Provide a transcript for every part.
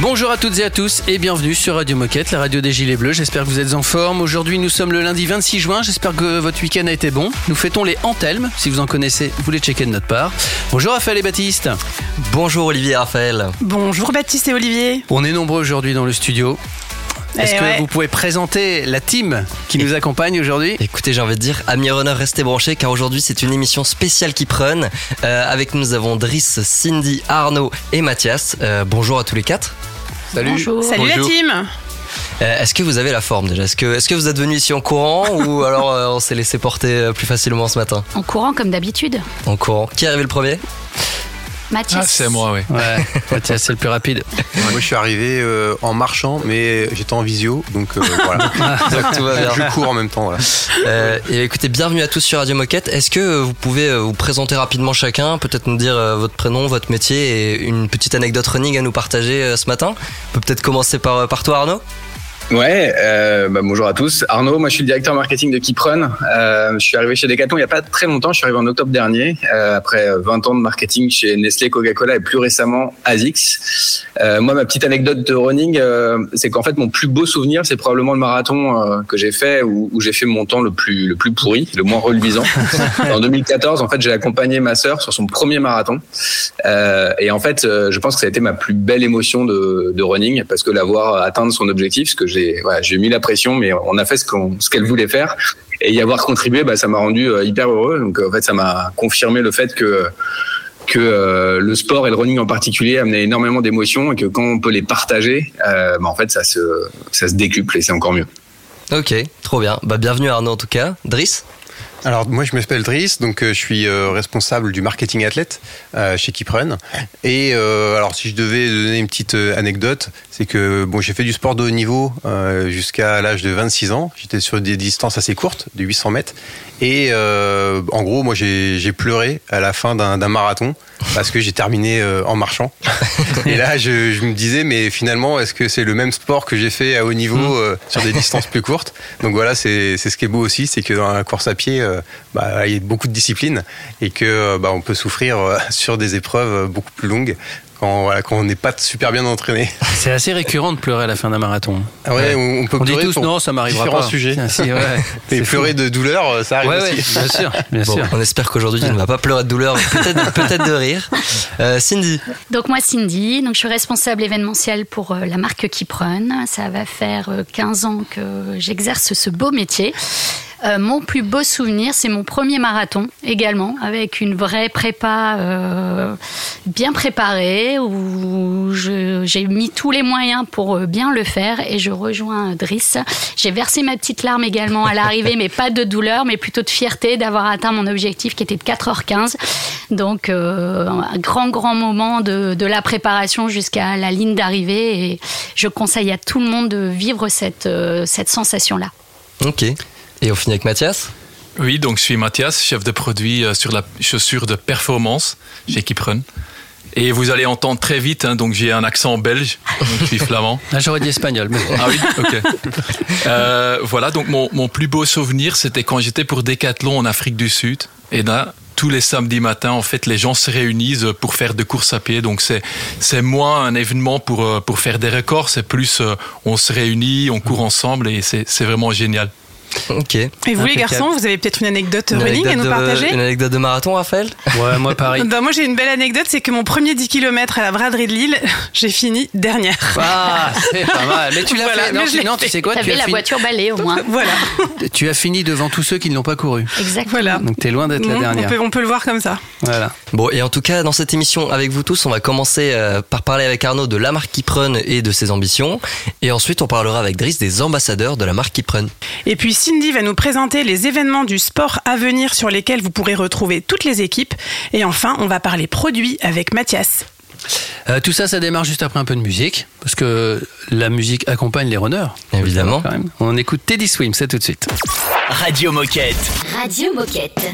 Bonjour à toutes et à tous et bienvenue sur Radio Moquette, la radio des Gilets Bleus. J'espère que vous êtes en forme. Aujourd'hui, nous sommes le lundi 26 juin. J'espère que votre week-end a été bon. Nous fêtons les Antelmes. Si vous en connaissez, vous les checkez de notre part. Bonjour Raphaël et Baptiste. Bonjour Olivier et Raphaël. Bonjour Baptiste et Olivier. On est nombreux aujourd'hui dans le studio. Est-ce Eh que ouais. vous pouvez présenter la team qui nous accompagne aujourd'hui Écoutez, j'ai envie de dire, amis runner, restez branchés car aujourd'hui c'est une émission spéciale qui prenne. Euh, avec nous, nous avons Driss, Cindy, Arnaud et Mathias. Euh, bonjour à tous les quatre. Salut. Salut la Bonjour. team. Euh, Est-ce que vous avez la forme déjà? Est-ce que, vous êtes venus ici en courant ou alors euh, on s'est laissé porter euh, plus facilement ce matin? En courant comme d'habitude. En courant. Qui est arrivé le premier? Mathias. Ah, c'est moi, oui. Ouais, Mathias, c'est le plus rapide. Moi, je suis arrivé euh, en marchant, mais j'étais en visio, donc euh, voilà. Donc tout va bien. je cours en même temps. Voilà. Euh, et écoutez, bienvenue à tous sur Radio Moquette. Est-ce que vous pouvez vous présenter rapidement chacun, peut-être nous dire euh, votre prénom, votre métier et une petite anecdote running à nous partager euh, ce matin? On peut peut-être commencer par, par toi Arnaud? Ouais, euh, bah, bonjour à tous. Arnaud, moi je suis le directeur marketing de Keeprun. Euh, je suis arrivé chez Decathlon il n'y a pas très longtemps, je suis arrivé en octobre dernier, euh, après 20 ans de marketing chez Nestlé, Coca-Cola et plus récemment ASICS. Euh, moi, ma petite anecdote de running, euh, c'est qu'en fait mon plus beau souvenir, c'est probablement le marathon euh, que j'ai fait où, où j'ai fait mon temps le plus le plus pourri, le moins reluisant. en 2014, en fait, j'ai accompagné ma sœur sur son premier marathon. Euh, et en fait, euh, je pense que ça a été ma plus belle émotion de, de running parce que l'avoir atteindre son objectif, parce que j'ai j'ai mis la pression, mais on a fait ce qu'elle voulait faire et y avoir contribué, bah, ça m'a rendu euh, hyper heureux. Donc en fait, ça m'a confirmé le fait que que euh, le sport et le running en particulier amenaient énormément d'émotions et que quand on peut les partager, euh, bah, en fait, ça se ça se décuple et c'est encore mieux. Ok, trop bien. Bah, bienvenue Arnaud en tout cas. Driss? Alors, moi, je m'appelle Driss, donc euh, je suis euh, responsable du marketing athlète euh, chez Keeprun. Et euh, alors, si je devais donner une petite euh, anecdote, c'est que bon, j'ai fait du sport de haut niveau euh, jusqu'à l'âge de 26 ans. J'étais sur des distances assez courtes, de 800 mètres. Et en gros, moi, j'ai pleuré à la fin d'un marathon parce que j'ai terminé euh, en marchant. Et là, je, je me disais, mais finalement, est-ce que c'est le même sport que j'ai fait à haut niveau euh, sur des distances plus courtes? Donc voilà, c'est ce qui est beau aussi, c'est que dans la course à pied, euh, bah, il y a beaucoup de disciplines et que bah, on peut souffrir sur des épreuves beaucoup plus longues quand, voilà, quand on n'est pas super bien entraîné. C'est assez récurrent de pleurer à la fin d'un marathon. Ah ouais, on, on peut On dit tous non, ça m'arrivera différents pas. sujets. Tiens, si, ouais. Et pleurer de douleur, euh, ça arrive Ouais, ouais, aussi. bien sûr, bien Bon, sûr. on espère qu'aujourd'hui tu ne vas pas pleurer de douleur, peut-être peut-être de rire. Euh, Cindy Donc moi Cindy, donc je suis responsable événementiel pour euh, la marque Keeprun. Ça va faire euh, 15 ans que j'exerce ce beau métier. Euh, mon plus beau souvenir, c'est mon premier marathon également, avec une vraie prépa euh, bien préparée, où j'ai mis tous les moyens pour euh, bien le faire et je rejoins Driss. J'ai versé ma petite larme également à l'arrivée, mais pas de douleur, mais plutôt de fierté d'avoir atteint mon objectif qui était de 4h15. Donc un grand, grand moment de, la préparation jusqu'à la ligne d'arrivée et je conseille à tout le monde de vivre cette, cette sensation-là. Ok. Et on finit avec Mathias? Oui, donc je suis Mathias, chef de produit euh, sur la chaussure de performance chez Keeprun. Et vous allez entendre très vite, hein, donc j'ai un accent belge, donc je suis flamand. Là, j'aurais dit espagnol. Mais... Ah oui, ok. Euh, voilà, donc mon, mon plus beau souvenir, c'était quand j'étais pour Decathlon en Afrique du Sud. Et là, tous les samedis matins, en fait, les gens se réunissent pour faire de courses à pied. Donc c'est c'est moins un événement pour euh, pour faire des records, c'est plus on se réunit, on court ensemble et c'est c'est vraiment génial. Ok. Et vous les garçons, vous avez peut-être une anecdote Une running à nous de- partager Une anecdote de marathon, Raphaël Ouais, moi pareil. Bah, moi j'ai une belle anecdote, c'est que mon premier 10 km à la braderie de Lille, j'ai fini dernière. Ah, c'est pas mal. Mais tu l'as Voilà, fait. Non, tu sais quoi tu as, la fini, voiture balai au moins. Voilà, tu as fini devant tous ceux qui ne l'ont pas couru. Exactement. voilà. Donc t'es loin d'être la on, dernière. peut, on peut le voir comme ça. Voilà. Bon, et en tout cas, dans cette émission avec vous tous, on va commencer euh, par parler avec Arnaud de la marque Keeprun et de ses ambitions. Et ensuite, on parlera avec Driss des ambassadeurs de la marque Keeprun. Et puis Cindy va nous présenter les événements du sport à venir sur lesquels vous pourrez retrouver toutes les équipes. Et enfin, on va parler produits avec Mathias. Euh, tout ça, ça démarre juste après un peu de musique, parce que la musique accompagne les runners. Évidemment. Quand même. On écoute Teddy Swim, c'est tout de suite. Radio Moquette. Radio Moquette.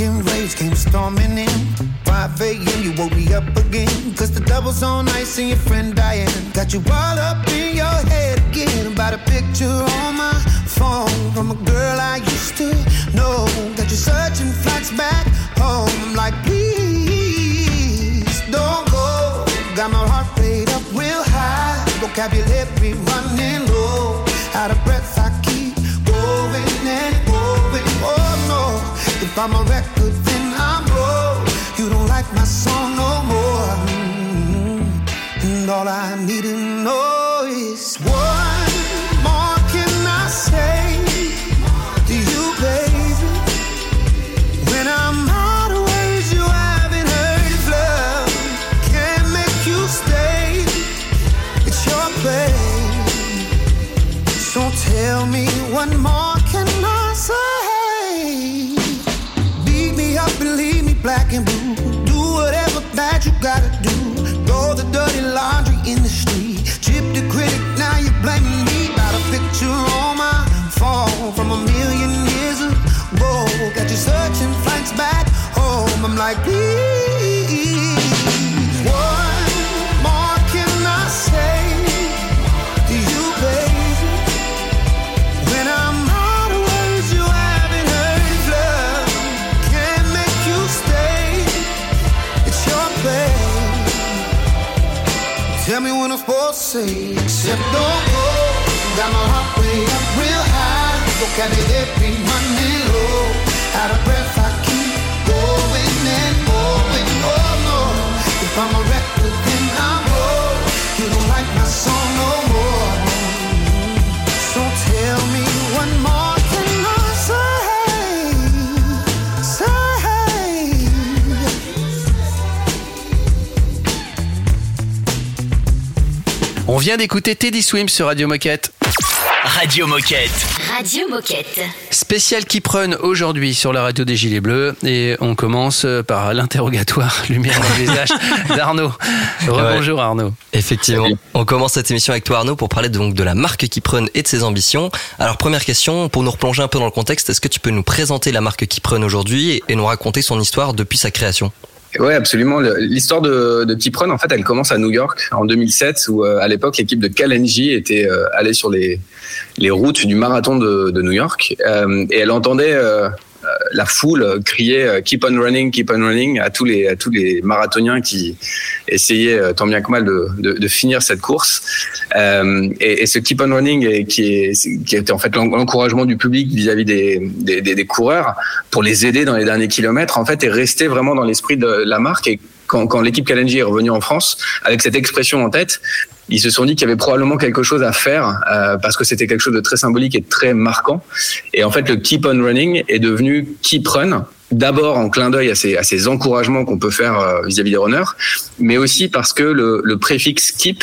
Drunken rage came storming in. 5 a.m. you woke me up again. Cause the double's on ice and your friend Diane got you all up in your head again. About a picture on my phone from a girl I used to know. Got you searching flights back home. Like, please don't go. Got my heart rate up real high. Vocabulary running low. Out of breath, I I'm a record, then I'm broke. You don't like my song no more. Mm-hmm. And all I need to know flights back home. I'm like, please, what more can I say to you, baby? When I'm out of words, you haven't heard love can't make you stay. It's your play. Tell me what I'm supposed to say. Except don't go. Got my heart way up real high. Vocabulary running low. Out of breath, On vient d'écouter Teddy Swim sur Radio Moquette. Radio Moquette. Radio Moquette. Spécial qui prennent aujourd'hui sur la radio des Gilets Bleus et on commence par l'interrogatoire lumière dans le visage d'Arnaud. Rebonjour Arnaud. Effectivement. On commence cette émission avec toi Arnaud pour parler donc de la marque Kiprun et de ses ambitions. Alors première question, pour nous replonger un peu dans le contexte, est-ce que tu peux nous présenter la marque Kiprun aujourd'hui et nous raconter son histoire depuis sa création? Ouais, absolument. L'histoire de, de Kiprun, en fait, elle commence à New York en 2007, où euh, à l'époque l'équipe de Kalenji était euh, allée sur les les routes du marathon de, de New York euh, et elle entendait la foule crier euh, "Keep on running, keep on running" à tous les à tous les marathoniens qui essayaient euh, tant bien que mal de, de, finir cette course. Euh, et, ce "Keep on running" qui est qui était en fait l'en- l'encouragement du public vis-à-vis des, des, coureurs pour les aider dans les derniers kilomètres, en fait, est resté vraiment dans l'esprit de la marque. Quand, quand l'équipe Kalenji est revenue en France, avec cette expression en tête, ils se sont dit qu'il y avait probablement quelque chose à faire euh, parce que c'était quelque chose de très symbolique et de très marquant. Et en fait, le Keep on Running est devenu Keep Run. D'abord en clin d'œil à ces, à ces encouragements qu'on peut faire euh, vis-à-vis des runners, mais aussi parce que le, le préfixe keep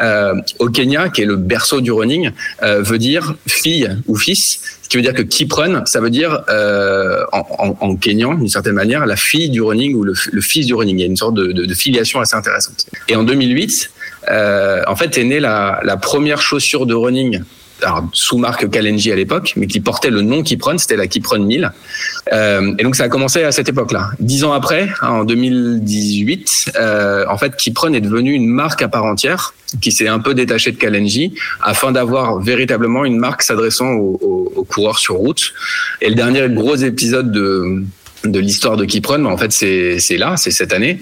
euh, au Kenya, qui est le berceau du running, euh, veut dire fille ou fils. Ce qui veut dire que keep run, ça veut dire euh, en, en, en kenyan, d'une certaine manière, la fille du running ou le, le fils du running. Il y a une sorte de, de, de filiation assez intéressante. Et en 2008, euh, en fait, est née la, la première chaussure de running alors, sous marque Kalenji à l'époque, mais qui portait le nom Kiprun, c'était la Kiprun 1000. Euh, et donc ça a commencé à cette époque-là. Dix ans après, hein, en 2018, euh, en fait, Kiprun est devenu une marque à part entière qui s'est un peu détachée de Kalenji afin d'avoir véritablement une marque s'adressant aux, aux, aux coureurs sur route. Et le dernier gros épisode de de l'histoire de Kiprun, en fait, c'est c'est là, c'est cette année,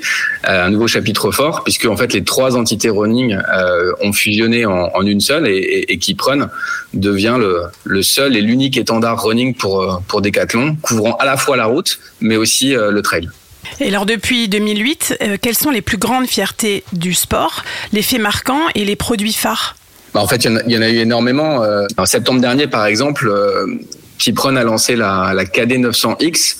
euh, un nouveau chapitre fort, puisque en fait les trois entités running euh, ont fusionné en, en une seule, et, et, et Kiprun devient le, le seul et l'unique étendard running pour euh, pour Decathlon, couvrant à la fois la route, mais aussi euh, le trail. Et alors depuis 2008, euh, quelles sont les plus grandes fiertés du sport, les faits marquants et les produits phares? Bah, en fait, il y, en a- il y en a eu énormément. Euh, En septembre dernier, par exemple, euh, Kiprun a lancé la, la KD 900X,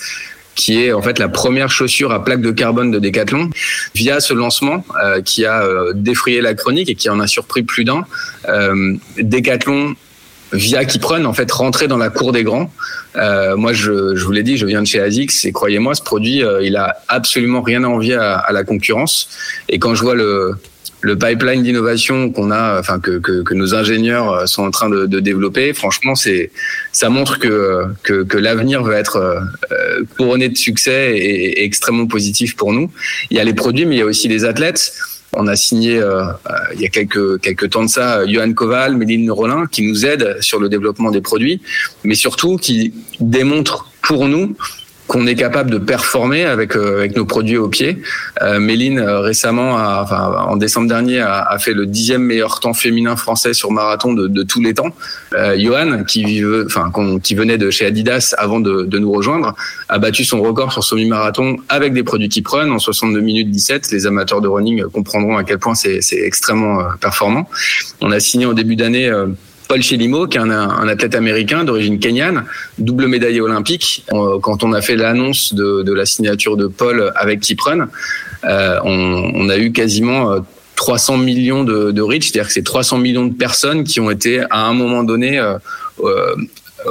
qui est en fait la première chaussure à plaque de carbone de Decathlon. Via ce lancement, euh, qui a euh, défrayé la chronique et qui en a surpris plus d'un, euh, Decathlon via Kiprun, en fait, rentrer dans la cour des grands. Moi, je, vous l'ai dit, je viens de chez ASICS et croyez-moi, ce produit, il a absolument rien à envier à, à la concurrence. Et quand je vois le, le pipeline d'innovation qu'on a, enfin que, que, que, nos ingénieurs sont en train de, de développer, franchement, c'est ça montre que que, que l'avenir va être euh, couronné de succès et, extrêmement positif pour nous. Il y a les produits, mais il y a aussi les athlètes. On a signé euh, il y a quelques quelques temps de ça Johan Koval, Méline Rollin, qui nous aident sur le développement des produits, mais surtout qui démontrent pour nous qu'on est capable de performer avec euh, avec nos produits au pied. Euh, Méline euh, récemment, enfin en décembre dernier, a, a, fait le dixième meilleur temps féminin français sur marathon de, de tous les temps. Johan, qui enfin qui venait de chez Adidas avant de, de, nous rejoindre, a battu son record sur semi-marathon avec des produits qui prennent en 62 minutes 17. Les amateurs de running comprendront à quel point c'est extrêmement performant. On a signé en début d'année Paul Chelimo, qui est un, athlète américain d'origine kenyane, double médaillé olympique. Quand on a fait l'annonce de, la signature de Paul avec Kiprun, euh, on, a eu quasiment 300 millions de, de reach, c'est-à-dire que c'est 300 millions de personnes qui ont été à un moment donné euh, euh,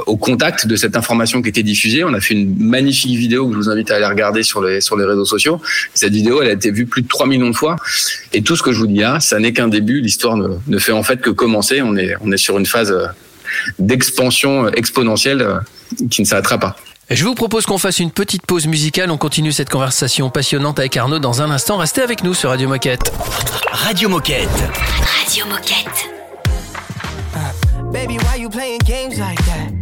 au contact de cette information qui était diffusée. On a fait une magnifique vidéo que je vous invite à aller regarder sur les, sur les réseaux sociaux. Cette vidéo, elle a été vue plus de 3 millions de fois. Et tout ce que je vous dis là, ça n'est qu'un début. L'histoire ne, ne, fait en fait que commencer. On est, on est sur une phase d'expansion exponentielle qui ne s'arrêtera pas. Je vous propose qu'on fasse une petite pause musicale. On continue cette conversation passionnante avec Arnaud dans un instant. Restez avec nous sur Radio Moquette. Radio Moquette. Radio Moquette. Uh, baby, why you playing games like that?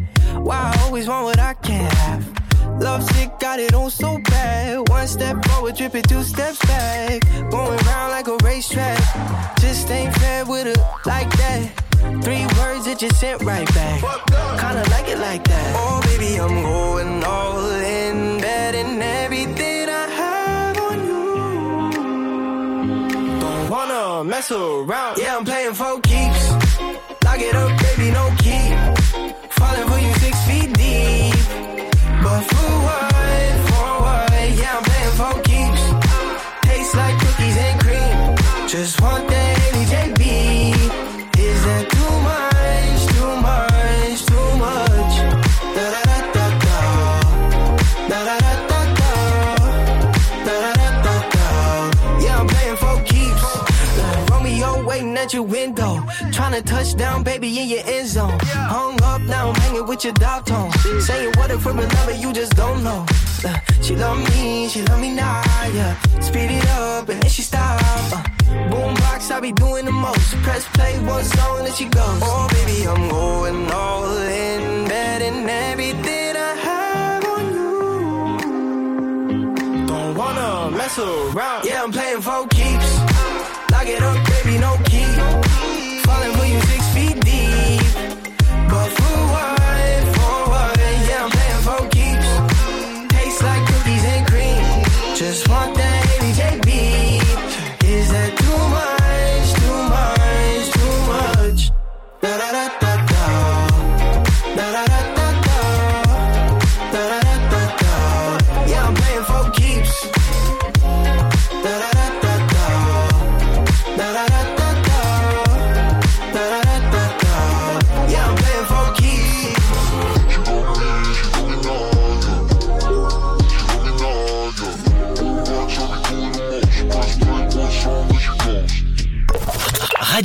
Why I always want what I can't have? Love sick, got it on so bad. One step forward, dripping two steps back. Going round like a racetrack. Just ain't fair with it like that. Three words that you sent right back. Kinda like it like that. Oh, baby, I'm going all in, betting everything I have on you. Don't wanna mess around. Yeah, I'm playing for keeps. Lock it up, baby, no key. Falling for you six feet deep. But? Yeah, I'm playing for keeps. Tastes like cookies and cream. Just want your window. Trying to touch down, baby, in your end zone. Hung up, now I'm hanging with your dog tone. Saying what if love and you just don't know. Uh, she love me, she love me now, yeah. Speed it up and then she stop. Uh, boombox, I be doing the most. Press play, one song, then she goes. Oh, baby, I'm going all in, betting everything I have on you. Don't wanna mess around. Yeah, I'm playing for keeps. Lock it up,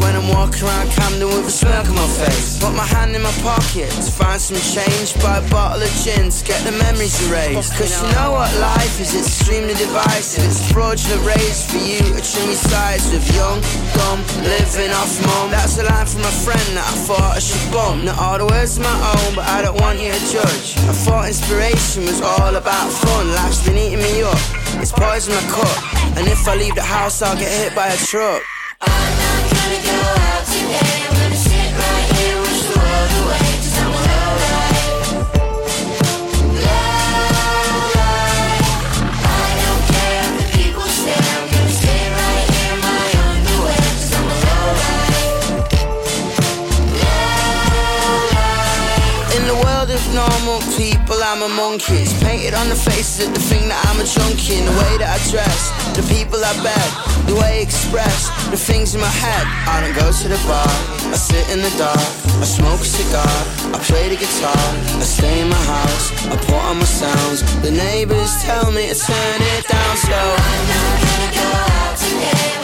When I'm walking around Camden with a smirk on my face. Put my hand in my pocket to find some change, buy a bottle of gin to get the memories erased. Cause you know what life is, it's extremely divisive. It's fraudulent raised for you a trim size with young, dumb, living off mum. That's a line from a friend that I thought I should bump. Not all the words my own, but I don't want you to judge. I thought inspiration was all about fun. Life's been eating me up. It's poison I cut. And if I leave the house, I'll get hit by a truck. I'm a monkey. It's painted on the faces of the thing that I'm a junkie. In the way that I dress, the people I bet, the way I express, the things in my head. I don't go to the bar, I sit in the dark, I smoke a cigar, I play the guitar, I stay in my house, I put on my sounds. The neighbors tell me to turn it down, so I'm not gonna go out today.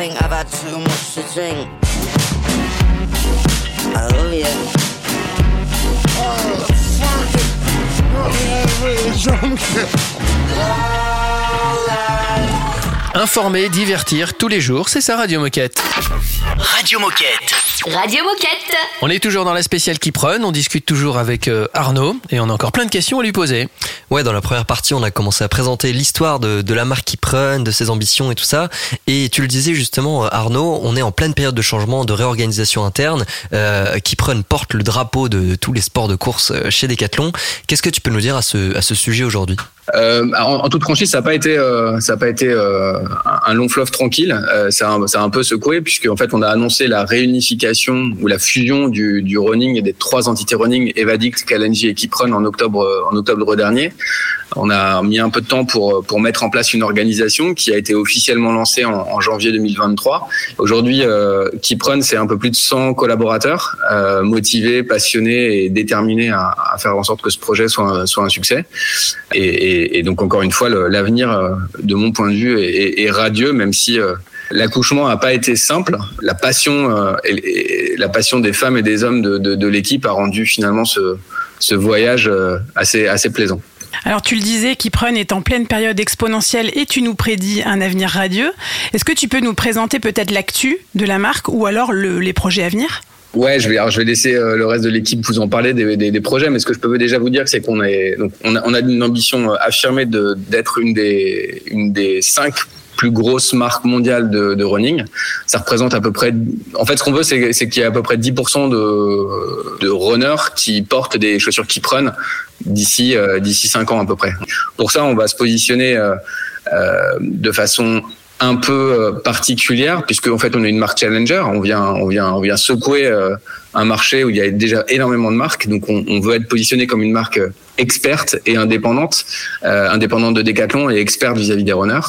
Think I've had too much to drink. I love you. Oh, fuck it. Yeah, really drunk. Informer, divertir tous les jours, c'est ça Radio Moquette. Radio Moquette. Radio Moquette. On est toujours dans la spéciale qui prenne, on discute toujours avec euh, Arnaud et on a encore plein de questions à lui poser. Ouais, dans la première partie, on a commencé à présenter l'histoire de, de la marque Kiprun, de ses ambitions et tout ça. Et tu le disais justement, Arnaud, on est en pleine période de changement, de réorganisation interne. Euh, Kiprun porte le drapeau de tous les sports de course euh, chez Decathlon. Qu'est-ce que tu peux nous dire à ce, à ce sujet aujourd'hui? Euh, en, en toute franchise, ça n'a pas été, euh, ça a pas été euh, un un long fleuve tranquille. Ça, a, ça a un peu secoué puisque en fait, on a annoncé la réunification ou la fusion du, du running et des trois entités running Evadict, Kalenji et Kiprun en octobre, en octobre dernier. On a mis un peu de temps pour pour mettre en place une organisation qui a été officiellement lancée en, janvier 2023. Aujourd'hui, euh, Kiprun, c'est un peu plus de 100 collaborateurs euh, motivés, passionnés et déterminés à, faire en sorte que ce projet soit un, succès. Et, donc encore une fois, l'avenir, euh, de mon point de vue, est, radieux, même si euh, l'accouchement n'a pas été simple. La passion, euh, la passion des femmes et des hommes de, l'équipe a rendu finalement ce, voyage euh, assez plaisant. Alors tu le disais, Kiprun est en pleine période exponentielle et tu nous prédis un avenir radieux. Est-ce que tu peux nous présenter peut-être l'actu de la marque ou alors le- les projets à venir? Ouais, je vais, laisser euh, le reste de l'équipe vous en parler des, projets, mais ce que je peux déjà vous dire, c'est qu'on a, une ambition euh, affirmée d'être une des cinq plus grosses marques mondiales de, running. Ça représente à peu près, en fait, ce qu'on veut, c'est qu'il y a à peu près 10% de, runners qui portent des chaussures Keep Run d'ici euh, d'ici cinq ans à peu près. Pour ça, on va se positionner euh, euh, de façon un peu particulière puisque en fait on est une marque challenger on vient on vient on vient secouer un marché où il y a déjà énormément de marques donc on, on veut être positionné comme une marque experte et indépendante indépendante de Decathlon et experte vis-à-vis des runners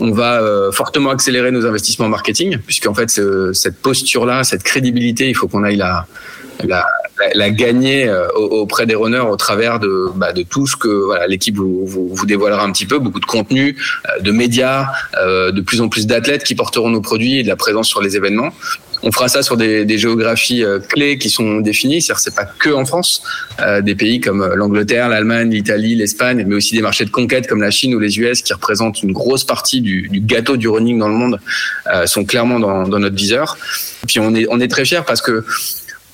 on va euh, fortement accélérer nos investissements en marketing puisque en fait ce- cette posture là cette crédibilité il faut qu'on aille la la, la, gagner euh, au- auprès des runners au travers de, bah, de tout ce que voilà, l'équipe vous, vous, vous dévoilera un petit peu, beaucoup de contenu, euh, de médias, euh, de plus en plus d'athlètes qui porteront nos produits et de la présence sur les événements. On fera ça sur des, des géographies euh, clés qui sont définies, c'est-à-dire c'est pas que en France, euh, des pays comme euh, l'Angleterre, l'Allemagne, l'Italie, l'Espagne, mais aussi des marchés de conquête comme la Chine ou les US qui représentent une grosse partie du, du gâteau du running dans le monde, sont clairement dans, dans notre viseur. Puis on est on est très fiers parce que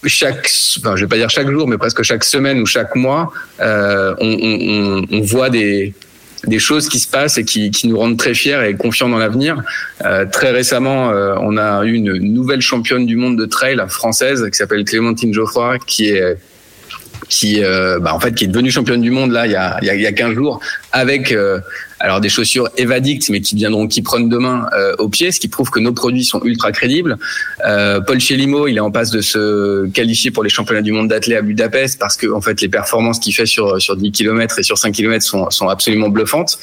chaque, enfin, je vais pas dire chaque jour, mais presque chaque semaine ou chaque mois, euh, on, on, on, voit des des choses qui se passent et qui, qui nous rendent très fiers et confiants dans l'avenir. Euh, très récemment, euh, on a eu une nouvelle championne du monde de trail française qui s'appelle Clémentine Geoffroy, qui est qui, euh, bah, en fait, qui est devenue championne du monde là il y a, il y a, il y a 15 jours avec euh, alors des chaussures Evadict, mais qui viendront qui prennent demain euh, au pied, ce qui prouve que nos produits sont ultra crédibles. Euh, Paul Chelimo, il est en passe de se qualifier pour les championnats du monde d'athlètes à Budapest parce que en fait les performances qu'il fait sur sur 10 km et sur 5 km sont sont absolument bluffantes.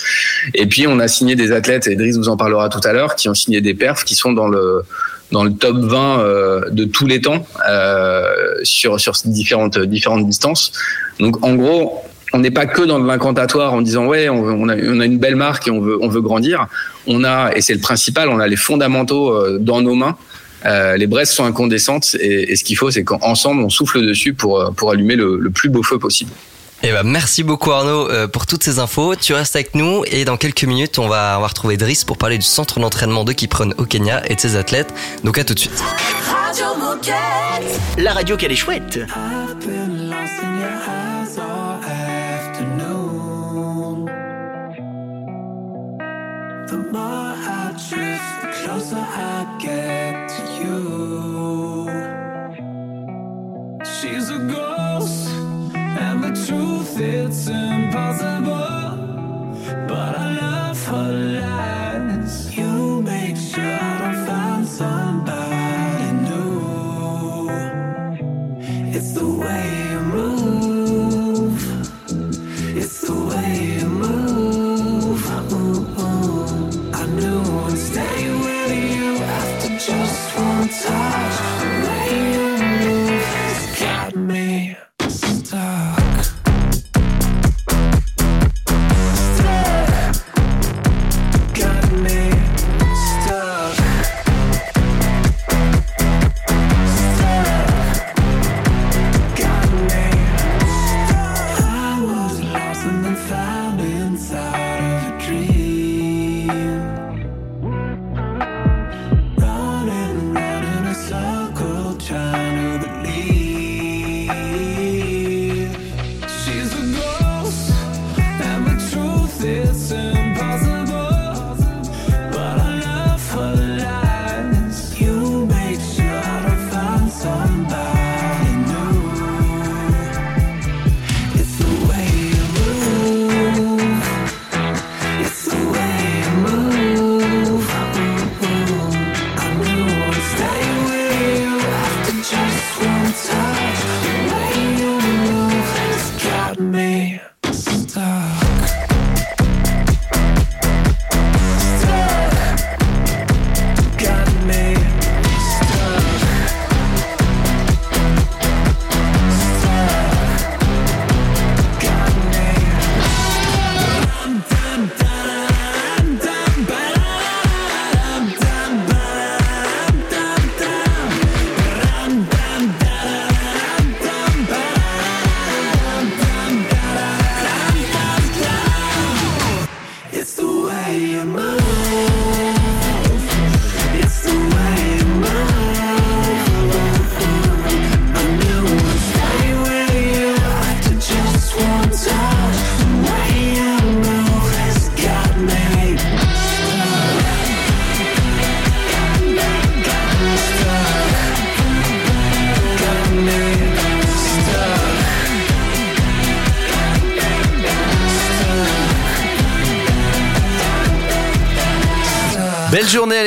Et puis on a signé des athlètes, et Driss vous en parlera tout à l'heure, qui ont signé des perfs qui sont dans le dans le top 20 euh, de tous les temps euh, sur sur différentes différentes distances. Donc en gros, on n'est pas que dans l'incantatoire en disant ouais on, a, on a une belle marque et on veut on veut grandir. On a et c'est le principal, on a les fondamentaux euh, dans nos mains. Euh, les braises sont incandescentes et, et ce qu'il faut c'est qu'ensemble on souffle dessus pour pour allumer le, le plus beau feu possible. Eh ben, merci beaucoup Arnaud euh, pour toutes ces infos. Tu restes avec nous et dans quelques minutes, on va, on va retrouver Driss pour parler du centre d'entraînement de Kipron au Kenya et de ses athlètes. Donc à tout de suite. La radio qu'elle est chouette. The more I drift, the closer I get to you. She's a ghost, and the truth it's impossible. But I love her lies.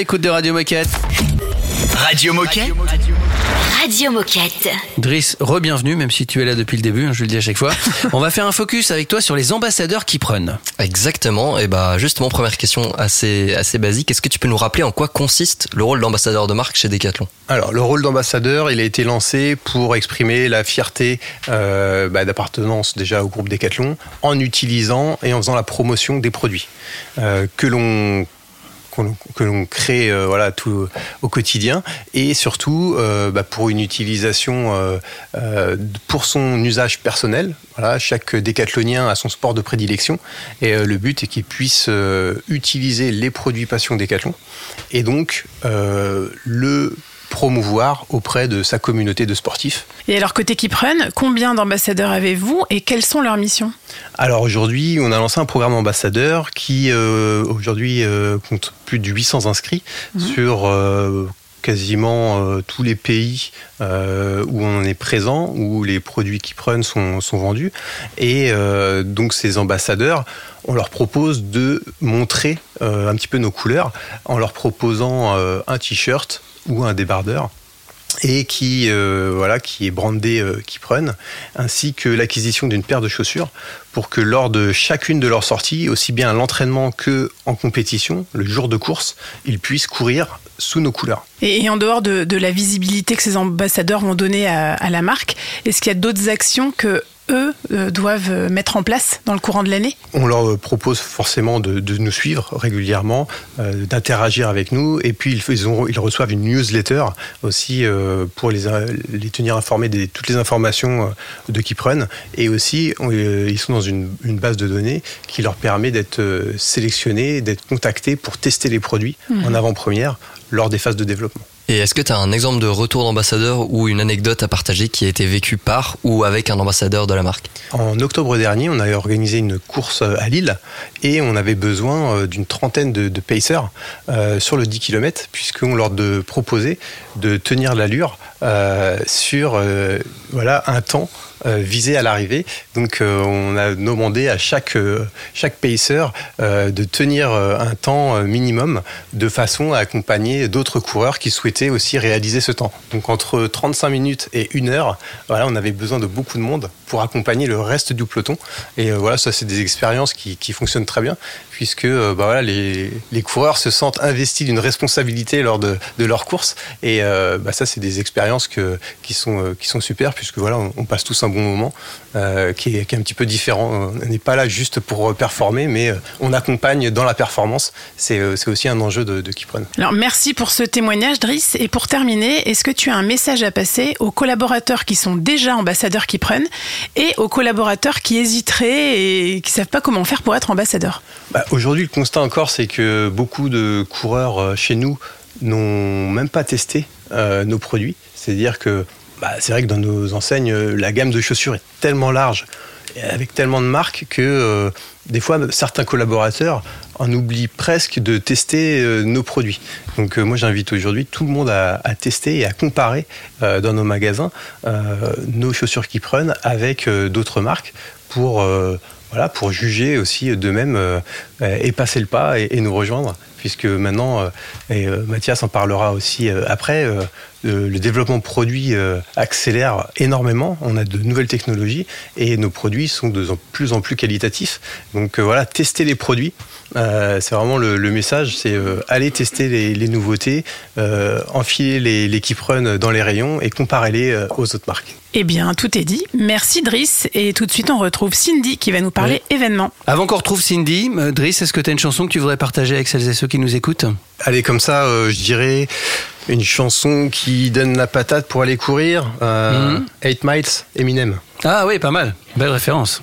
L'écoute de Radio Moquette. Radio Moquette. Radio Moquette. Driss, re-bienvenue, même si tu es là depuis le début, hein, je le dis à chaque fois. On va faire un focus avec toi sur les ambassadeurs qui prennent. Exactement. Et bah justement première question assez assez basique. Est-ce que tu peux nous rappeler en quoi consiste le rôle d'ambassadeur de marque chez Decathlon? Alors, le rôle d'ambassadeur, il a été lancé pour exprimer la fierté euh, bah, d'appartenance déjà au groupe Decathlon en utilisant et en faisant la promotion des produits euh, que l'on que l'on crée euh, voilà tout au quotidien. Et surtout euh, bah, pour une utilisation euh, pour son usage personnel. Voilà chaque décathlonien a son sport de prédilection. Et le but est qu'il puisse utiliser les produits passion décathlon. Et donc le promouvoir auprès de sa communauté de sportifs. Et alors côté Kiprun, combien d'ambassadeurs avez-vous et quelles sont leurs missions? Alors aujourd'hui, on a lancé un programme ambassadeur qui euh, aujourd'hui euh, compte plus de 800 inscrits Mhm. sur euh, quasiment euh, tous les pays euh, où on est présent, où les produits Kiprun sont, sont vendus. Et euh, donc ces ambassadeurs, on leur propose de montrer un petit peu nos couleurs en leur proposant un t-shirt ou un débardeur et qui euh, voilà qui est brandé euh, Kiprun, ainsi que l'acquisition d'une paire de chaussures pour que lors de chacune de leurs sorties, aussi bien à l'entraînement que en compétition, le jour de course, ils puissent courir sous nos couleurs. Et, en dehors de, la visibilité que ces ambassadeurs vont donner à la marque, est-ce qu'il y a d'autres actions que eux euh, doivent euh, mettre en place dans le courant de l'année On leur propose forcément de, de nous suivre régulièrement, euh, d'interagir avec nous, et puis ils, ils, ont- ils reçoivent une newsletter aussi euh, pour les, les tenir informés de toutes les informations euh, de Kiprun, et aussi euh, ils sont dans une, une base de données qui leur permet d'être euh, sélectionnés, d'être contactés pour tester les produits Mhm. en avant-première lors des phases de développement. Et est-ce que tu as un exemple de retour d'ambassadeur ou une anecdote à partager qui a été vécue par ou avec un ambassadeur de la marque? En octobre dernier, on a organisé une course euh, à Lille et on avait besoin euh, d'une trentaine de, pacers euh, sur le 10 km puisqu'on leur de proposait de tenir l'allure sur voilà un temps euh, visé à l'arrivée. Donc euh, on a demandé à chaque euh, chaque pacer euh, de tenir un temps minimum de façon à accompagner d'autres coureurs qui souhaitaient aussi réaliser ce temps. Donc entre 35 minutes et une heure, voilà, on avait besoin de beaucoup de monde pour accompagner le reste du peloton. Et euh, voilà, ça c'est des expériences qui, fonctionnent très bien puisque euh, bah, voilà, les, coureurs se sentent investis d'une responsabilité lors de, de leur course. Et euh, bah, ça c'est des expériences que, qui, sont, qui sont super puisque voilà, on, passe tous un bon moment qui, est, qui est un petit peu différent. On n'est pas là juste pour performer, mais on accompagne dans la performance. C'est aussi un enjeu de, de Kiprun. Alors merci pour ce témoignage, Driss. Et pour terminer, est-ce que tu as un message à passer aux collaborateurs qui sont déjà ambassadeurs Kiprun et aux collaborateurs qui hésiteraient et qui savent pas comment faire pour être ambassadeur Bah, Aujourd'hui, le constat encore, c'est que beaucoup de coureurs euh, chez nous n'ont même pas testé euh, nos produits. C'est-à-dire que bah, c'est vrai que dans nos enseignes, euh, la gamme de chaussures est tellement large, avec tellement de marques, que des fois, certains collaborateurs en oublient presque de tester euh, nos produits. Donc euh, moi, j'invite aujourd'hui tout le monde à, tester et à comparer euh, dans nos magasins nos chaussures qui prennent avec d'autres marques pour voilà, pour juger aussi d'eux-mêmes et passer le pas et, nous rejoindre. Puisque maintenant, et Mathias en parlera aussi après, le, le développement produit euh, accélère énormément. On a de nouvelles technologies et nos produits sont de plus en plus qualitatifs. Donc euh, voilà, tester les produits, euh, c'est vraiment le, message, c'est euh, aller tester les, les nouveautés, euh, enfiler les, les dans les rayons et comparer-les euh, aux autres marques. Eh bien, tout est dit. Merci, Driss. Et tout de suite, on retrouve Cindy qui va nous parler événements. Avant qu'on retrouve Cindy, euh, Driss, est-ce que tu as une chanson que tu voudrais partager avec celles et ceux qui nous écoutent? Allez, comme ça, euh, je dirais une chanson qui donne la patate pour aller courir. Euh, Mhm. 8 Miles, Eminem. Ah oui, pas mal. Belle référence.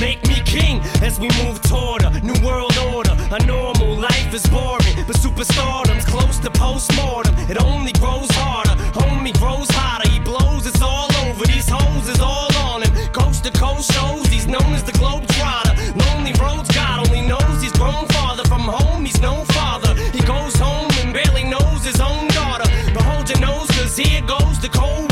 Make me king as we move toward a new world order. A normal life is boring, but superstardom's close to postmortem. It only grows harder. Homie grows hotter. He blows. It's all over. These hoes is all on him. Coast to coast shows. He's known as the globe trotter. Lonely roads. God only knows he's grown farther from home. He's no father. He goes home and barely knows his own daughter. But hold your nose, cause here goes the cold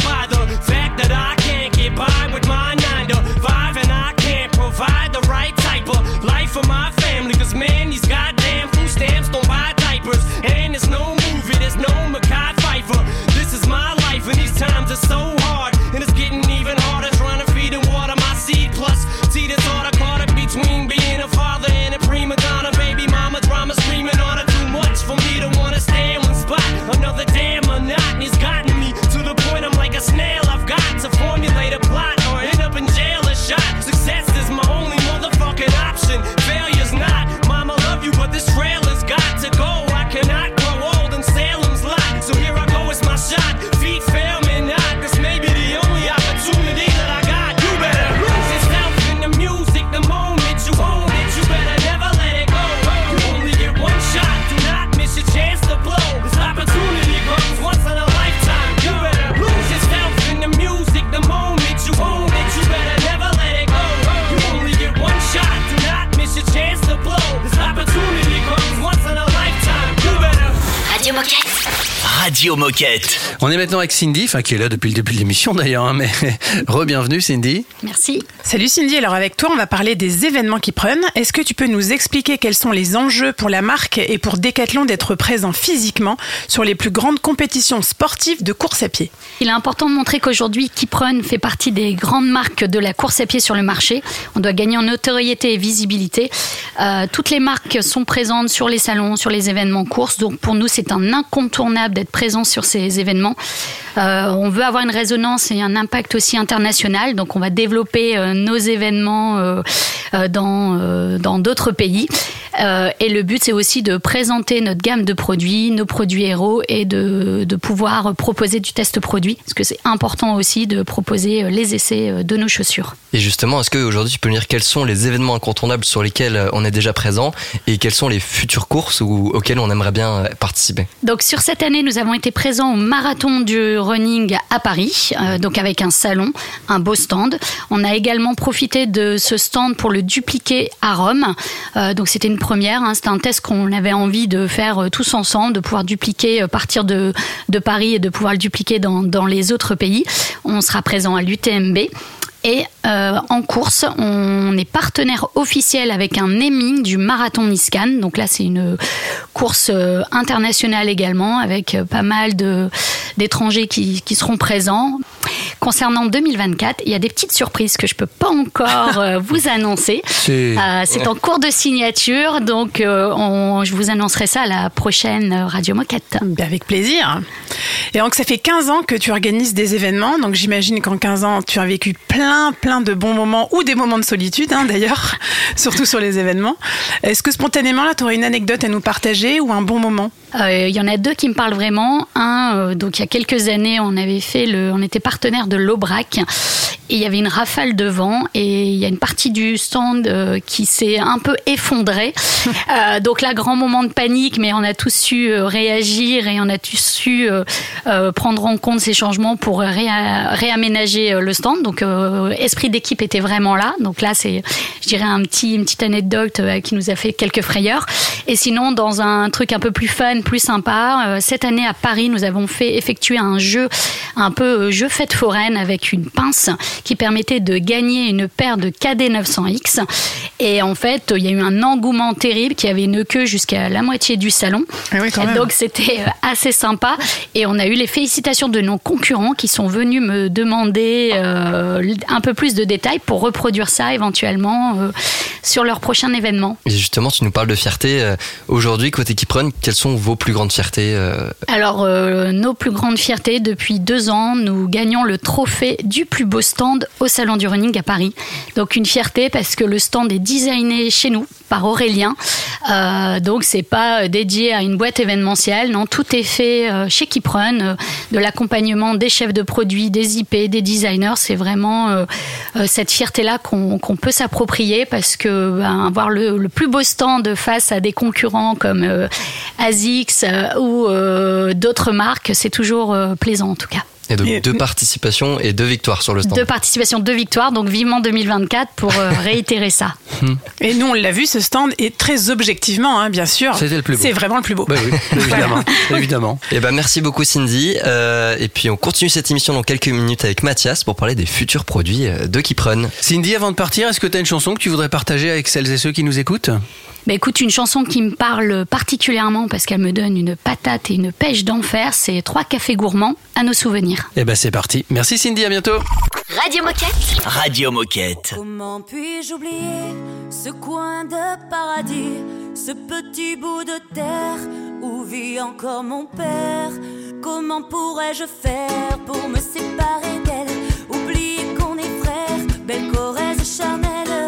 Radio Moquette. On est maintenant avec Cindy, enfin qui est là depuis le début de l'émission d'ailleurs, hein, mais re-bienvenue Cindy. Merci. Salut Cindy, alors avec toi on va parler des événements qui prennent. Est-ce que tu peux nous expliquer quels sont les enjeux pour la marque et pour Decathlon d'être présent physiquement sur les plus grandes compétitions sportives de course à pied? Il est important de montrer qu'aujourd'hui, Kiprun fait partie des grandes marques de la course à pied sur le marché. On doit gagner en notoriété et visibilité. Euh, toutes les marques sont présentes sur les salons, sur les événements course. Donc pour nous, c'est un incontournable d'être présent sur ces événements. Euh, on veut avoir une résonance et un impact aussi international. Donc on va développer euh, nos événements euh, dans dans d'autres pays. Et le but, c'est aussi de présenter notre gamme de produits, nos produits héros, et de, de pouvoir proposer du test produit, parce que c'est important aussi de proposer les essais de nos chaussures. Et justement, est-ce qu'aujourd'hui tu peux me dire quels sont les événements incontournables sur lesquels on est déjà présent et quelles sont les futures courses ou, auxquelles on aimerait bien participer? Donc sur cette année, nous avons été présents au marathon du running à Paris, euh, donc avec un salon, un beau stand. On a également profité de ce stand pour le dupliquer à Rome. Euh, donc c'était une première, hein, c'était un test qu'on avait envie de faire euh, tous ensemble, de pouvoir dupliquer, partir de, de Paris et de pouvoir le dupliquer dans, dans les autres pays. On sera présent à l'UTMB. Et euh, en course, on est partenaire officiel avec un naming du marathon Niscan. Donc là, c'est une course euh, internationale également, avec euh, pas mal d'étrangers qui seront présents. Concernant 2024, il y a des petites surprises que je peux pas encore euh, vous annoncer. C'est- Euh, c'est en cours de signature, donc euh, on- je vous annoncerai ça à la prochaine Radio Moquette. Ben, Avec plaisir. Et donc ça fait 15 ans que tu organises des événements, donc j'imagine qu'en 15 ans tu as vécu plein plein de bons moments ou des moments de solitude hein, d'ailleurs, surtout sur les événements. Est-ce que spontanément là tu aurais une anecdote à nous partager ou un bon moment? Euh, Il y en a deux qui me parlent vraiment. Un, euh, donc il y a quelques années, on avait fait le, on était partenaire de l'Aubrac et il y avait une rafale de vent et il y a une partie du stand euh, qui s'est un peu effondrée. Euh, donc là, grand moment de panique, mais on a tous su euh, réagir et on a tous su prendre en compte ces changements pour réa- réaménager le stand. Donc esprit d'équipe était vraiment là. Donc là, c'est, je dirais, un petit, une petite anecdote qui nous a fait quelques frayeurs. Et sinon, dans un truc un peu plus fun, plus sympa, cette année à Paris, nous avons fait effectuer un jeu, un peu jeu fête foraine avec une pince qui permettait de gagner une paire de KD 900X. Et en fait, il y a eu un engouement terrible qui avait une queue jusqu'à la moitié du salon. quand même. donc c'était euh, assez sympa. Et on a eu les félicitations de nos concurrents qui sont venus me demander euh, un peu plus de détails pour reproduire ça éventuellement euh, sur leur prochain événement. Et justement, tu nous parles de fierté. euh, Aujourd'hui, côté Kipron, quelles sont vos plus grandes fiertés Alors, euh, nos plus grandes fiertés, depuis deux ans, nous gagnons le trophée du plus beau stand au Salon du Running à Paris. Donc, une fierté parce que le stand est designé chez nous par Aurélien. Euh, donc, c'est pas dédié à une boîte événementielle. Non, tout est fait euh, chez Kiprun, euh, de l'accompagnement des chefs de produits, des IP, des designers. C'est vraiment euh, euh, cette fierté-là qu'on peut s'approprier parce que ben, avoir le, plus beau stand face à des concurrents comme euh, ASICS euh, ou euh, d'autres marques, c'est toujours euh, plaisant en tout cas. Et donc deux participations et deux victoires sur le stand. Deux participations, deux victoires, donc vivement 2024 pour euh, réitérer ça. Et nous, on l'a vu, ce stand est très objectivement, hein, bien sûr. C'était le plus beau. C'est vraiment le plus beau. Bah oui, évidemment, évidemment. Et ben merci beaucoup Cindy. Euh, et puis on continue cette émission dans quelques minutes avec Mathias pour parler des futurs produits euh, de Kiprun. Cindy, avant de partir, est-ce que tu as une chanson que tu voudrais partager avec celles et ceux qui nous écoutent? Bah écoute, une chanson qui me parle particulièrement parce qu'elle me donne une patate et une pêche d'enfer, c'est Trois cafés gourmands à nos souvenirs. Eh ben c'est parti. Merci Cindy, à bientôt. Radio Moquette. Radio Moquette. Comment puis-je oublier ce coin de paradis, ce petit bout de terre où vit encore mon père? Comment pourrais-je faire pour me séparer d'elle? Oublier qu'on est frères, belle Corrèze charnelle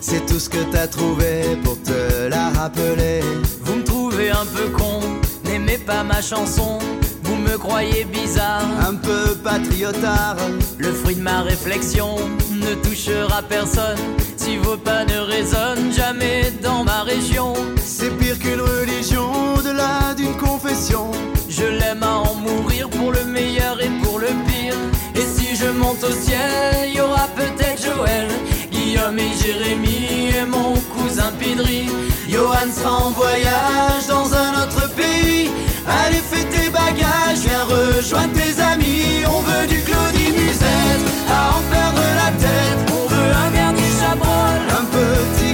c'est tout ce que t'as trouvé pour te la rappeler. Vous me trouvez un peu con, n'aimez pas ma chanson. Vous me croyez bizarre, un peu patriotard. Le fruit de ma réflexion ne touchera personne. Si vos pas ne résonnent jamais dans ma région, c'est pire qu'une religion, au-delà d'une confession. Je l'aime à en mourir pour le meilleur et pour le pire. Et si je monte au ciel, y aura peut-être Joël, Guillaume et Jérémy et mon cousin Pidri. Johan sera en voyage dans un autre pays. Allez, fais tes bagages, viens rejoindre tes amis. On veut du Claudie Musette, à en perdre la tête. On veut un Bernie Chabrol, un petit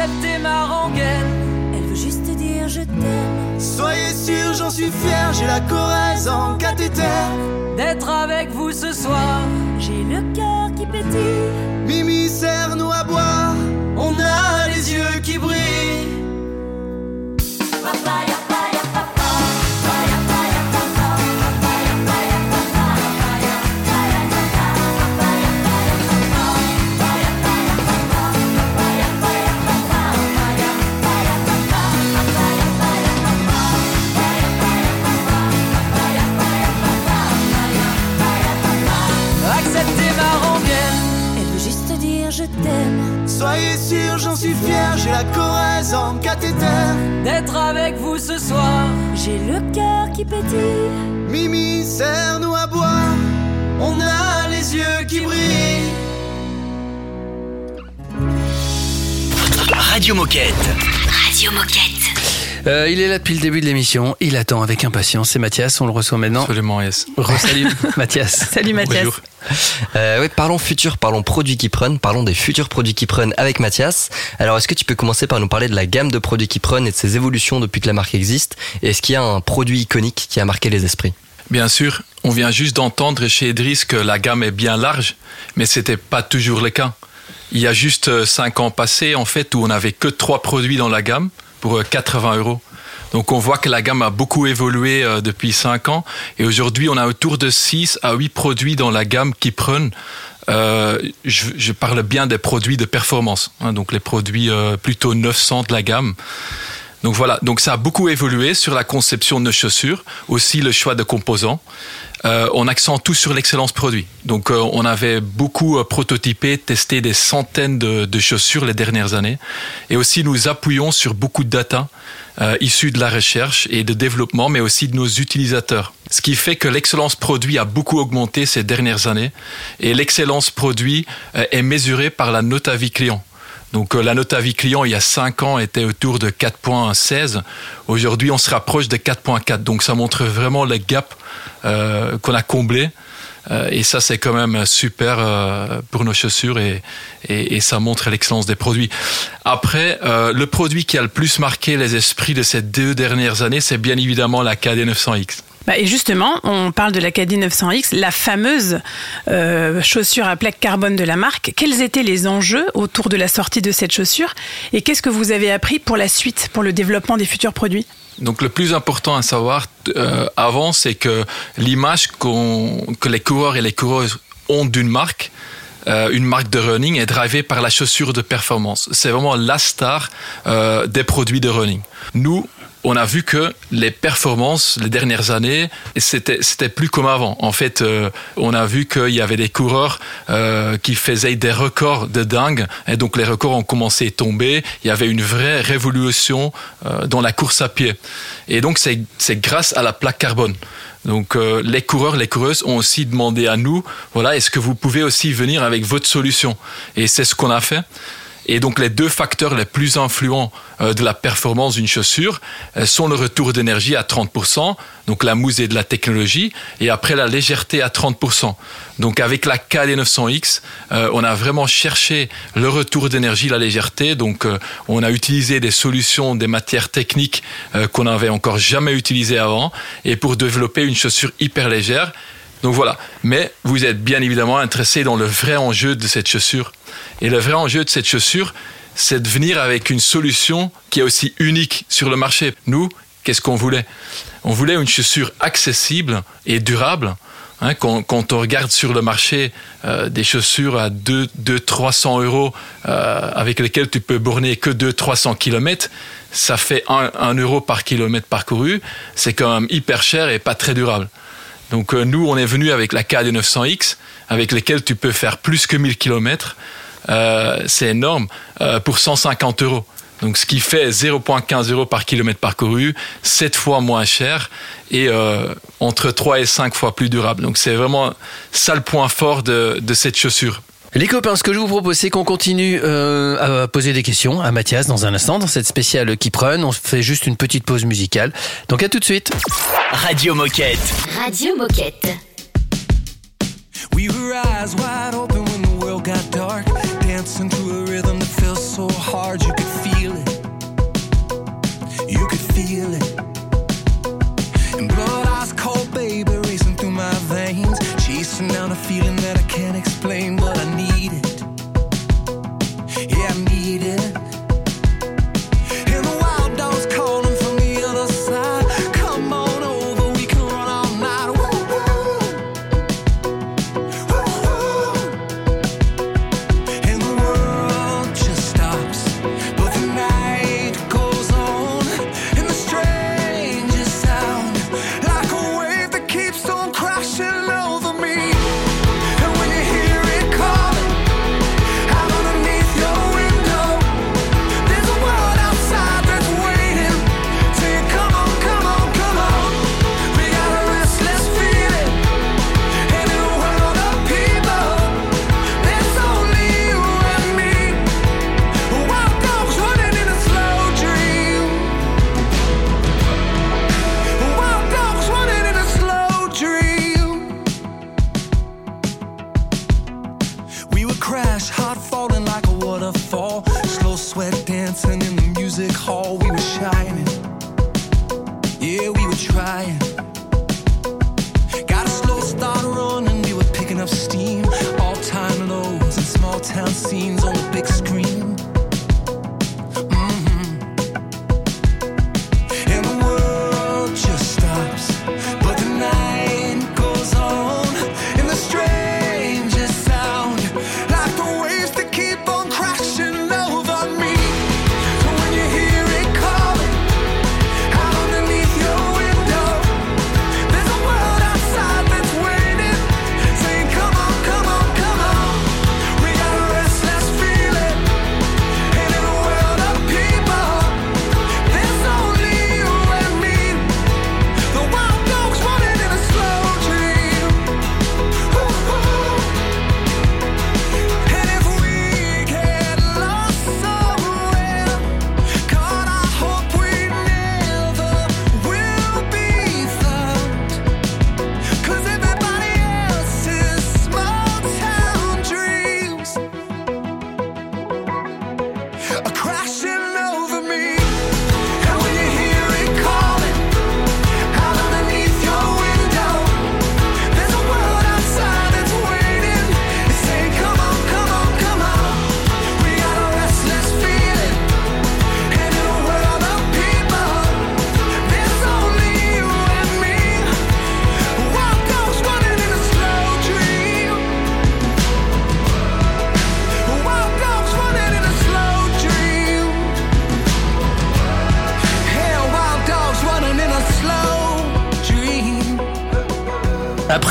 Acceptez ma rengaine, elle veut juste te dire je t'aime. Soyez sûr, j'en suis fier, j'ai la Corrèze en cathéter. D'être avec vous ce soir, j'ai le cœur qui pétille. Mimi serre-nous à boire, on a les yeux qui brillent. T'aime. Soyez sûr, j'en suis fier, j'ai la Corrèze en cathéter. D'être avec vous ce soir, j'ai le cœur qui pétille. Mimi, serre-nous à boire, on a les yeux qui brillent. Radio Moquette. Radio Moquette. Euh, il est là depuis le début de l'émission. Il attend avec impatience. C'est Mathias. On le reçoit maintenant. Absolument, yes. Salut Mathias. Salut Mathias. Bonjour. Euh, oui, parlons futur, parlons produits qui prennent, parlons des futurs produits qui prennent avec Mathias. Alors, est-ce que tu peux commencer par nous parler de la gamme de produits qui prennent et de ses évolutions depuis que la marque existe? Et est-ce qu'il y a un produit iconique qui a marqué les esprits? Bien sûr, on vient juste d'entendre chez Idriss que la gamme est bien large, mais c'était pas toujours le cas. Il y a juste 5 ans passés, en fait, où on n'avait que trois produits dans la gamme pour 80 euros. Donc on voit que la gamme a beaucoup évolué euh, depuis 5 ans et aujourd'hui on a autour de 6 à 8 produits dans la gamme qui prennent euh, je, parle bien des produits de performance, hein, donc les produits euh, plutôt 900 de la gamme. Donc voilà, donc ça a beaucoup évolué sur la conception de nos chaussures, aussi le choix de composants. Euh, on accentue sur l'excellence produit. Donc euh, on avait beaucoup euh, prototypé, testé des centaines de, de, chaussures les dernières années, et aussi nous appuyons sur beaucoup de data euh, issus de la recherche et de développement, mais aussi de nos utilisateurs. Ce qui fait que l'excellence produit a beaucoup augmenté ces dernières années, et l'excellence produit est mesurée par la note à vie client. Donc la note à vie client il y a 5 ans était autour de 4.16. Aujourd'hui, on se rapproche de 4.4. Donc ça montre vraiment le gap euh, qu'on a comblé. Euh, et ça, c'est quand même super euh, pour nos chaussures et, et, et ça montre l'excellence des produits. Après, euh, le produit qui a le plus marqué les esprits de ces deux dernières années, c'est bien évidemment la KD900X. Bah et justement, on parle de la KD 900X, la fameuse euh, chaussure à plaque carbone de la marque. Quels étaient les enjeux autour de la sortie de cette chaussure et qu'est-ce que vous avez appris pour la suite, pour le développement des futurs produits? Donc le plus important à savoir euh, avant, c'est que l'image que les coureurs et les coureuses ont d'une marque, euh, une marque de running, est drivée par la chaussure de performance. C'est vraiment la star des produits de running. Nous, on a vu que les performances les dernières années c'était c'était plus comme avant. En fait euh, on a vu qu'il y avait des coureurs euh, qui faisaient des records de dingue. Et donc les records ont commencé à tomber. Il y avait une vraie révolution euh, dans la course à pied. Et donc c'est c'est grâce à la plaque carbone. Donc euh, les coureurs, les coureuses ont aussi demandé à nous, voilà, est-ce que vous pouvez aussi venir avec votre solution? Et c'est ce qu'on a fait. Et donc les deux facteurs les plus influents euh, de la performance d'une chaussure euh, sont le retour d'énergie à 30%, donc la mousse et de la technologie, et après la légèreté à 30%. Donc avec la KD900X, euh, on a vraiment cherché le retour d'énergie, la légèreté. Donc on a utilisé des solutions, des matières techniques qu'on n'avait encore jamais utilisées avant, et pour développer une chaussure hyper légère. Donc voilà. Mais vous êtes bien évidemment intéressé dans le vrai enjeu de cette chaussure. Et le vrai enjeu de cette chaussure, c'est de venir avec une solution qui est aussi unique sur le marché. Nous, qu'est-ce qu'on voulait? On voulait une chaussure accessible et durable. Hein, quand, on regarde sur le marché euh, des chaussures à 200-300 euros euh, avec lesquelles tu peux borner que 200-300 km, ça fait 1, 1 euro par kilomètre parcouru. C'est quand même hyper cher et pas très durable. Donc euh, nous, on est venu avec la KD900X, avec lesquelles tu peux faire plus que 1000 km. Euh, c'est énorme euh, pour 150 euros. Donc ce qui fait 0,15 euros par kilomètre parcouru, 7 fois moins cher et euh, entre 3 et 5 fois plus durable. Donc c'est vraiment ça le point fort de, de cette chaussure. Les copains, ce que je vous propose, c'est qu'on continue euh, à poser des questions à Mathias dans un instant, dans cette spéciale qui prenne. On fait juste une petite pause musicale. Donc à tout de suite. Radio Moquette. Radio Moquette. We were eyes wide open when the world got dark. Dancing to a rhythm that feels so hard. You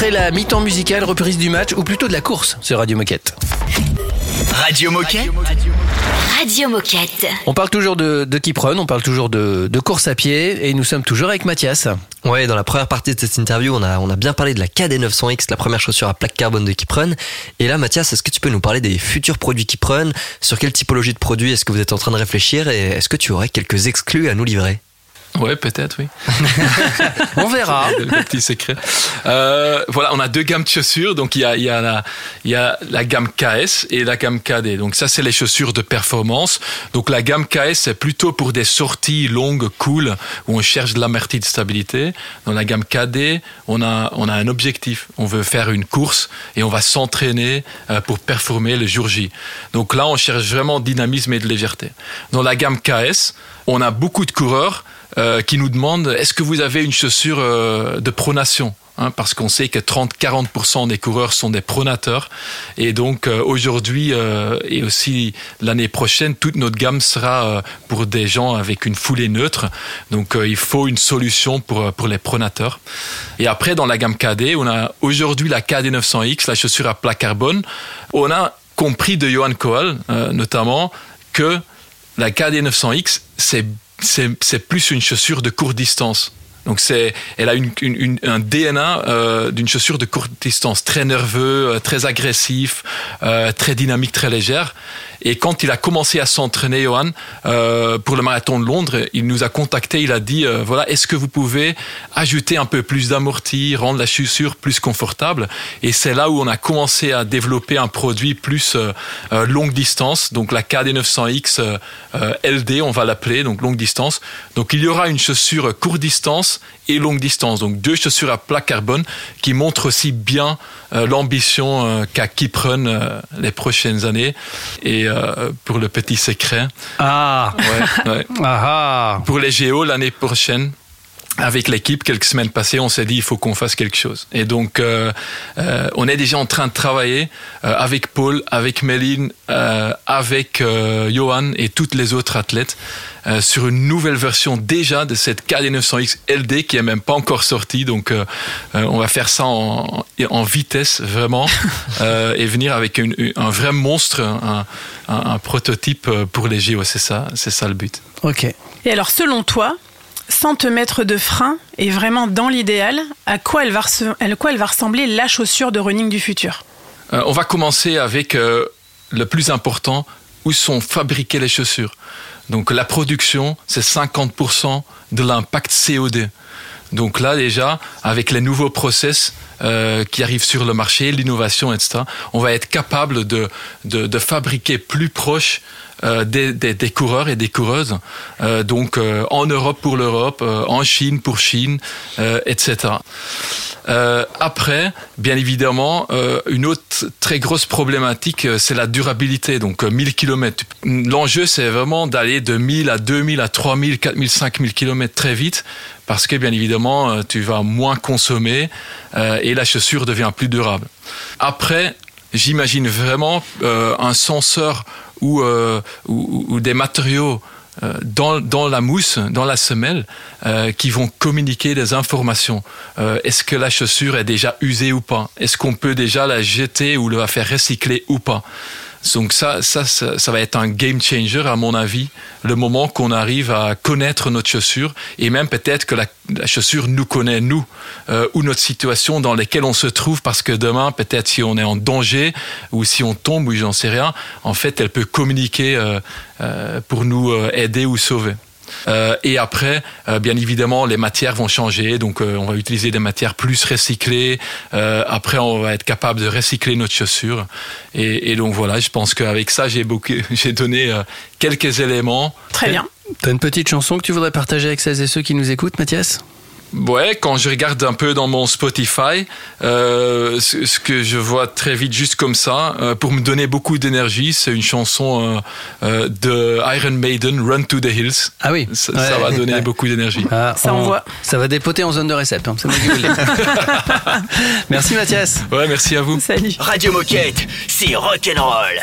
Après la mi-temps musicale, reprise du match, ou plutôt de la course sur Radio Moquette. Radio Moquette. Radio Moquette. On parle toujours de, de Keep Run, on parle toujours de, de course à pied, et nous sommes toujours avec Mathias. Ouais, dans la première partie de cette interview, on a, on a bien parlé de la KD900X, la première chaussure à plaque carbone de Kiprun. Et là, Mathias, est-ce que tu peux nous parler des futurs produits Kiprun Sur quelle typologie de produits est-ce que vous êtes en train de réfléchir? Et est-ce que tu aurais quelques exclus à nous livrer? Ouais, peut-être, oui. On verra. le, le petit secret. Euh, voilà, on a deux gammes de chaussures. Donc, il y a, il y, a la, il y a la gamme KS et la gamme KD. Donc, ça, c'est les chaussures de performance. Donc, la gamme KS, c'est plutôt pour des sorties longues, cool, où on cherche de l'amorti de stabilité. Dans la gamme KD, on a, on a un objectif. On veut faire une course et on va s'entraîner euh, pour performer le jour J. Donc, là, on cherche vraiment dynamisme et de légèreté. Dans la gamme KS, on a beaucoup de coureurs euh, qui nous demandent est-ce que vous avez une chaussure euh, de pronation Hein, parce qu'on sait que 30-40% des coureurs sont des pronateurs. Et donc euh, aujourd'hui euh, et aussi l'année prochaine, toute notre gamme sera euh, pour des gens avec une foulée neutre. Donc euh, il faut une solution pour, pour les pronateurs. Et après, dans la gamme KD, on a aujourd'hui la KD 900X, la chaussure à plat carbone. On a compris de Johan Kohl, notamment, que la KD 900X, c'est c'est plus une chaussure de courte distance. Donc c'est, elle a une, une- une- un DNA euh, d'une chaussure de courte distance, très nerveux, euh, très agressif, euh, très dynamique, très légère. Et quand il a commencé à s'entraîner, Johan, euh, pour le marathon de Londres, il nous a contacté, il a dit, euh, voilà, est-ce que vous pouvez ajouter un peu plus d'amorti, rendre la chaussure plus confortable? Et c'est là où on a commencé à développer un produit plus euh, euh, longue distance, donc la KD900X euh, euh, LD, on va l'appeler, donc longue distance. Donc il y aura une chaussure courte distance et longue distance, donc deux chaussures à plat carbone qui montrent aussi bien euh, l'ambition euh, qu'a Kiprun euh, les prochaines années. Et euh, pour le petit secret, Ah, ouais, ouais. ah, pour les Géos l'année prochaine. Avec l'équipe, quelques semaines passées, on s'est dit il faut qu'on fasse quelque chose. Et donc, euh, euh, on est déjà en train de travailler euh, avec Paul, avec Méline, euh, avec euh, Johan et toutes les autres athlètes euh, sur une nouvelle version déjà de cette KD900X LD qui est même pas encore sortie. Donc, euh, euh, on va faire ça en, en vitesse vraiment euh, et venir avec une- une- un vrai monstre, un, un- un prototype euh, pour les JO. C'est ça, c'est ça le but. ok. Et alors, selon toi, sans te mettre de frein et vraiment dans l'idéal, à quoi elle va, ressembler la chaussure de running du futur? Euh, on va commencer avec euh, le plus important, où sont fabriquées les chaussures. Donc la production, c'est 50% de l'impact CO2. Donc là déjà, avec les nouveaux process euh, qui arrivent sur le marché, l'innovation, etc., on va être capable de, fabriquer plus proche des, des, des, coureurs et des coureuses. Euh, donc euh, en Europe pour l'Europe, euh, en Chine pour Chine, euh, etc. après, bien évidemment, une autre très grosse problématique, c'est la durabilité. Donc 1000 km. L'enjeu, c'est vraiment d'aller de 1000 à 2000 à 3000, 4000, 5000 km très vite parce que bien évidemment tu vas moins consommer euh, et la chaussure devient plus durable. Après, j'imagine vraiment euh, un senseur ou, euh, ou, des matériaux dans, dans, la mousse, dans la semelle, euh, qui vont communiquer des informations. Euh, Est-ce que la chaussure est déjà usée ou pas? Est-ce qu'on peut déjà la jeter ou la faire recycler ou pas? Donc ça, ça, ça, va être un game changer à mon avis, le moment qu'on arrive à connaître notre chaussure et même peut-être que la, la, chaussure nous connaît nous euh, ou notre situation dans laquelle on se trouve parce que demain peut-être si on est en danger ou si on tombe ou j'en sais rien, en fait elle peut communiquer euh, euh, pour nous aider ou sauver. Euh, et après, euh, bien évidemment, les matières vont changer. Donc, euh, on va utiliser des matières plus recyclées. après, on va être capable de recycler notre chaussure. Et, et donc voilà, je pense qu'avec ça, j'ai j'ai donné quelques éléments. Très bien. T'as une petite chanson que tu voudrais partager avec celles et ceux qui nous écoutent, Mathias? Ouais, quand je regarde un peu dans mon Spotify, euh, ce, ce, que je vois très vite juste comme ça, euh, pour me donner beaucoup d'énergie, c'est une chanson euh, de Iron Maiden, Run to the Hills. Ah oui. Ça, ouais, ça va donner ouais. beaucoup d'énergie. Ah, ça on, envoie. Ça va dépoter en zone de récept. Hein, merci Mathias. Ouais, merci à vous. Salut. Radio Moquette, c'est rock'n'roll.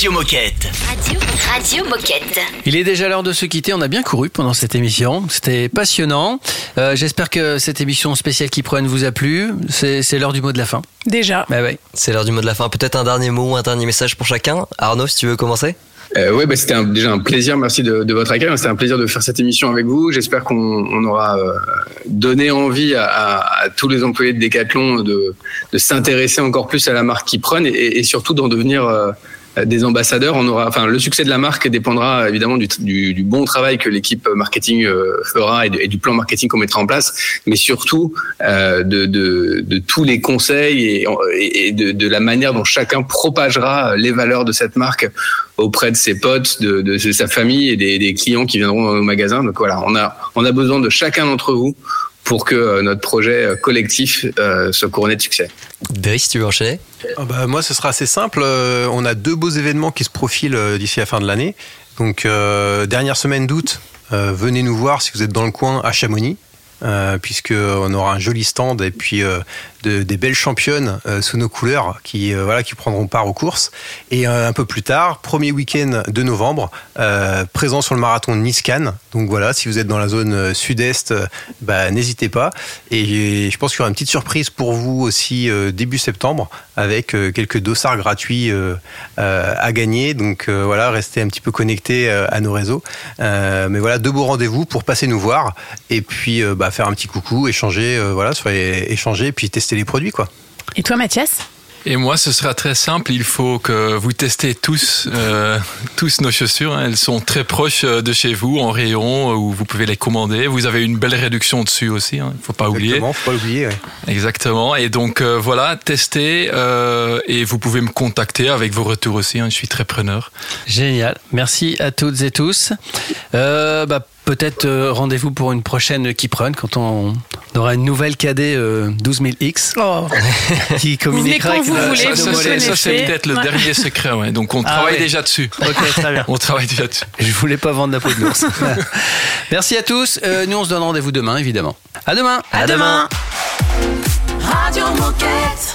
Radio Moquette. Radio, Radio Moquette. Il est déjà l'heure de se quitter. On a bien couru pendant cette émission. C'était passionnant. Euh, J'espère que cette émission spéciale qui prenne vous a plu. C'est l'heure du mot de la fin. Déjà. Bah ouais. C'est l'heure du mot de la fin. Peut-être un dernier mot ou un dernier message pour chacun. Arnaud, si tu veux commencer. Euh, ouais, bah, c'était déjà un plaisir. Merci de, de votre accueil. C'était un plaisir de faire cette émission avec vous. J'espère qu'on on aura euh, donné envie à, à- à tous les employés de Decathlon de, de s'intéresser encore plus à la marque qui prennent et, et surtout d'en devenir euh, des ambassadeurs. On aura, enfin, le succès de la marque dépendra évidemment du, du- du bon travail que l'équipe marketing euh, fera et, du plan marketing qu'on mettra en place, mais surtout euh, de, de, de tous les conseils et, de, de la manière dont chacun propagera les valeurs de cette marque auprès de ses potes, de, sa famille et des, des clients qui viendront dans nos magasins. Donc voilà, on a, on a besoin de chacun d'entre vous pour que euh, notre projet euh, collectif euh, soit couronné de succès. Driss, tu veux enchaîner Ah bah, moi, ce sera assez simple. On a deux beaux événements qui se profilent d'ici la fin de l'année. Donc, euh, dernière semaine d'août, euh, venez nous voir si vous êtes dans le coin à Chamonix. Euh, puisque on aura un joli stand et puis euh, de- des belles championnes euh, sous nos couleurs qui euh, voilà qui prendront part aux courses. Et euh, un peu plus tard premier week-end de novembre présent sur le marathon de Nice-Cannes. Donc voilà si vous êtes dans la zone sud-est bah, n'hésitez pas. Et je pense qu'il y aura une petite surprise pour vous aussi début septembre avec quelques dossards gratuits à gagner. Donc voilà restez un petit peu connectés à nos réseaux. Mais voilà deux beaux rendez-vous pour passer nous voir. Et puis bah, faire un petit coucou échanger voilà sur les- échanger puis tester les produits quoi Et toi, Mathias Et moi, ce sera très simple. Il faut que vous testez tous, euh, tous nos chaussures. hein. Elles sont très proches euh, de chez vous, en rayon, euh, où vous pouvez les commander. Vous avez une belle réduction dessus aussi. Il ne faut pas oublier. Exactement, faut pas l'oublier ouais. Exactement. Et donc euh, voilà, testez euh, et vous pouvez me contacter avec vos retours aussi. hein. Je suis très preneur. Génial. Merci à toutes et tous. Euh, bah, Peut-être euh, rendez-vous pour une prochaine qui prenne quand on aura une nouvelle cadet euh, 12000X qui communiquera quand vous avec voulez, nos ça, ça, c'est- mollets. ça, c'est peut-être le Ouais. dernier secret. Ouais. Donc on Ah travaille ouais. déjà dessus. Ok, très bien. On travaille déjà dessus. Je voulais pas vendre la peau de l'ours. Merci à tous. Euh, nous, on se donne rendez-vous demain, évidemment. À demain. À demain. Radio Moquette.